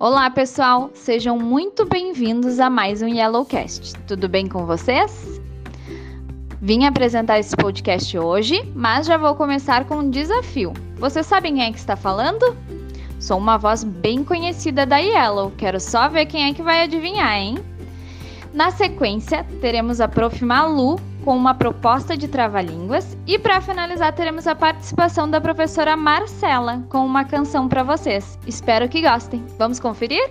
Olá, pessoal! Sejam muito bem-vindos a mais um Yellowcast. Tudo bem com vocês? Vim apresentar esse podcast hoje, mas já vou começar com um desafio. Vocês sabem quem é que está falando? Sou uma voz bem conhecida da Yellow. Quero só ver quem é que vai adivinhar, hein? Na sequência, teremos a Prof. Malu com uma proposta de trava-línguas e para finalizar teremos a participação da professora Marcela com uma canção para vocês. Espero que gostem. Vamos conferir?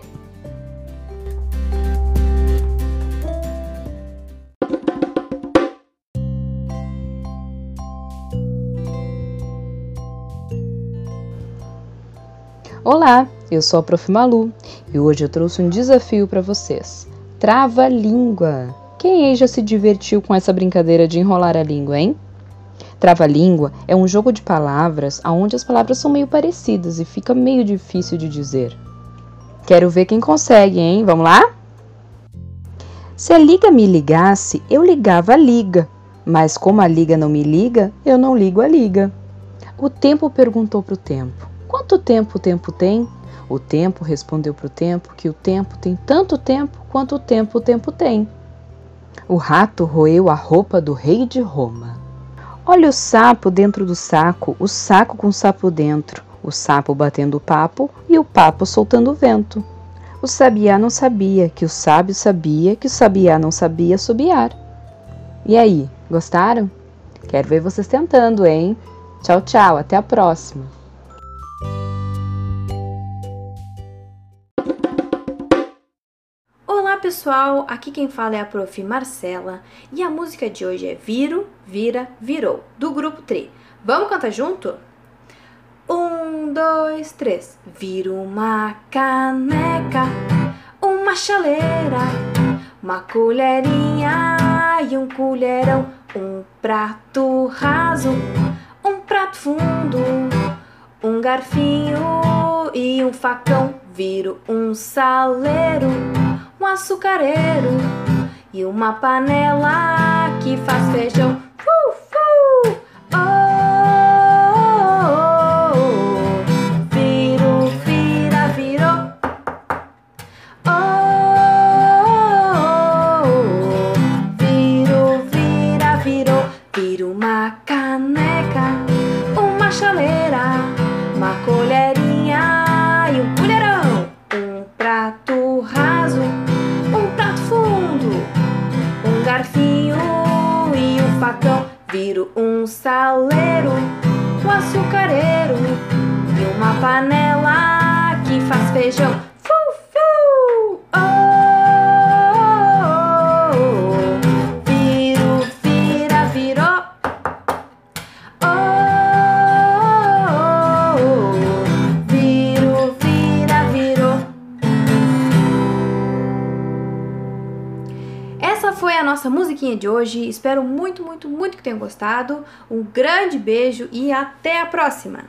Olá, eu sou a Prof. Malu e hoje eu trouxe um desafio para vocês. Trava-língua! Quem aí já se divertiu com essa brincadeira de enrolar a língua, hein? Trava-língua é um jogo de palavras onde as palavras são meio parecidas e fica meio difícil de dizer. Quero ver quem consegue, hein? Vamos lá? Se a liga me ligasse, eu ligava a liga, mas como a liga não me liga, eu não ligo a liga. O tempo perguntou para o tempo: Quanto tempo o tempo tem? O tempo respondeu para o tempo que o tempo tem tanto tempo quanto o tempo o tempo tem. O rato roeu a roupa do rei de Roma. Olha o sapo dentro do saco, o saco com o sapo dentro, o sapo batendo o papo e o papo soltando o vento. O sabiá não sabia que o sábio sabia que o sabiá não sabia subiar. E aí, gostaram? Quero ver vocês tentando, hein? Tchau, tchau, até a próxima! Olá pessoal, aqui quem fala é a Prof. Marcela e a música de hoje é Viro, Vira, Virou, do grupo Tri. Vamos cantar junto? Um, dois, três. Viro uma caneca, uma chaleira, uma colherinha e um colherão, um prato raso, um prato fundo, um garfinho e um facão. Viro um saleiro açucareiro e uma panela que faz feijão. Uh, oh, oh, oh, Viro, vira, virou. Oh, viro, vira, virou. Viro uma caneca, uma chaleira, uma colherinha um saleiro, um açucareiro e uma panela que faz feijão. Nossa musiquinha de hoje. Espero muito, muito, muito que tenham gostado. Um grande beijo e até a próxima!